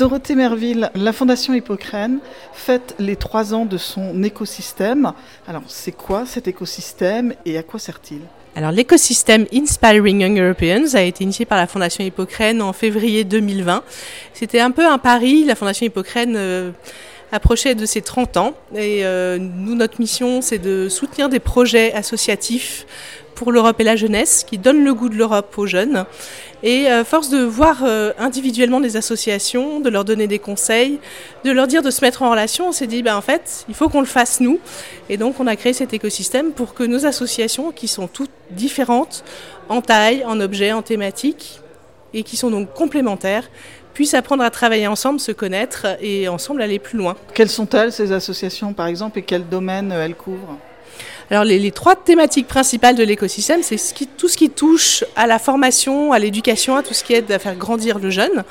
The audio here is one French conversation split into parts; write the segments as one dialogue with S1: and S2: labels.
S1: Dorothée Merville, la Fondation Hippocrène fête les trois ans de son écosystème. Alors, c'est quoi cet écosystème et à quoi sert-il?
S2: Alors l'écosystème Inspiring Young Europeans a été initié par la Fondation Hippocrène en février 2020. C'était un peu un pari. La Fondation Hippocrène euh, approchait de ses 30 ans et euh, nous, notre mission, c'est de soutenir des projets associatifs pour l'Europe et la jeunesse, qui donnent le goût de l'Europe aux jeunes. Et euh, force de voir euh, individuellement des associations, de leur donner des conseils, de leur dire de se mettre en relation, on s'est dit, ben, en fait, il faut qu'on le fasse nous. Et donc, on a créé cet écosystème pour que nos associations, qui sont toutes différentes en taille, en objet, en thématique, et qui sont donc complémentaires, puissent apprendre à travailler ensemble, se connaître et ensemble aller plus loin.
S1: Quelles sont-elles, ces associations, par exemple, et quels domaines elles couvrent?
S2: Alors les, trois thématiques principales de l'écosystème, c'est tout ce qui touche à la formation, à l'éducation, à tout ce qui aide à faire grandir le jeune.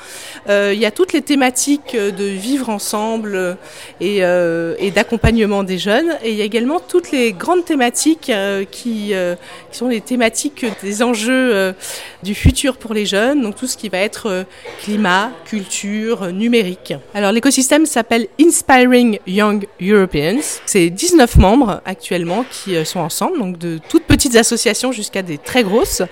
S2: Euh, il y a toutes les thématiques de vivre ensemble et, euh, et d'accompagnement des jeunes. Et il y a également toutes les grandes thématiques euh, qui, sont les thématiques des enjeux du futur pour les jeunes. Donc tout ce qui va être climat, culture, numérique. Alors l'écosystème s'appelle Inspiring Young Europeans. C'est 19 membres actuellement qui euh, sont ensemble, donc de toutes petites associations jusqu'à des très grosses,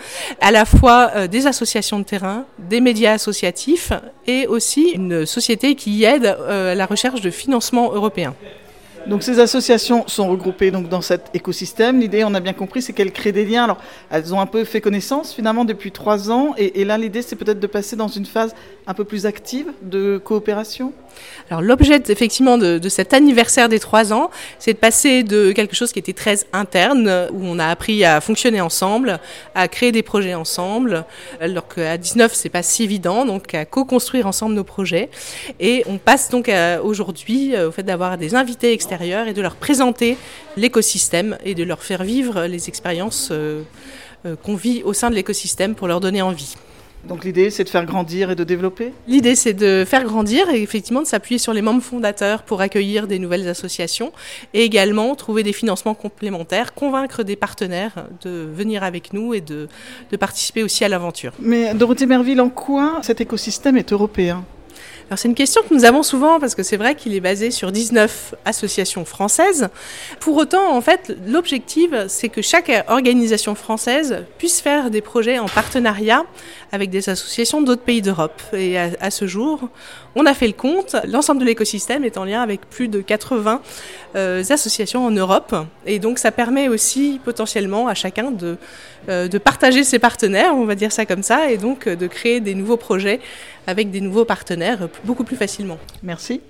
S2: à la fois euh, des associations de terrain, des médias associatifs et aussi une société qui aide euh, à la recherche de financement européen.
S1: Donc ces associations sont regroupées donc dans cet écosystème. L'idée, on a bien compris, c'est qu'elles créent des liens. Alors, elles ont un peu fait connaissance finalement depuis trois ans, et, là, l'idée, c'est peut-être de passer dans une phase un peu plus active de coopération.
S2: Alors l'objet effectivement de, cet anniversaire des trois ans, c'est de passer de quelque chose qui était très interne, où on a appris à fonctionner ensemble, à créer des projets ensemble, alors qu'à 19 c'est pas si évident, donc à co-construire ensemble nos projets. Et on passe donc aujourd'hui euh, au fait d'avoir des invités extérieurs et de leur présenter l'écosystème et de leur faire vivre les expériences euh, euh, qu'on vit au sein de l'écosystème pour leur donner envie.
S1: Donc l'idée, c'est de faire grandir et de développer?
S2: L'idée, c'est de faire grandir et effectivement de s'appuyer sur les membres fondateurs pour accueillir des nouvelles associations et également trouver des financements complémentaires, convaincre des partenaires de venir avec nous et de, de participer aussi à l'aventure.
S1: Mais Dorothée Merville, en quoi cet écosystème est européen?
S2: Alors c'est une question que nous avons souvent parce que c'est vrai qu'il est basé sur 19 associations françaises. Pour autant, en fait, l'objectif, c'est que chaque organisation française puisse faire des projets en partenariat avec des associations d'autres pays d'Europe. Et à, ce jour, on a fait le compte, l'ensemble de l'écosystème est en lien avec plus de 80 euh, associations en Europe. Et donc ça permet aussi potentiellement à chacun de, euh, de partager ses partenaires, on va dire ça comme ça, et donc de créer des nouveaux projets avec des nouveaux partenaires beaucoup plus facilement.
S1: Merci.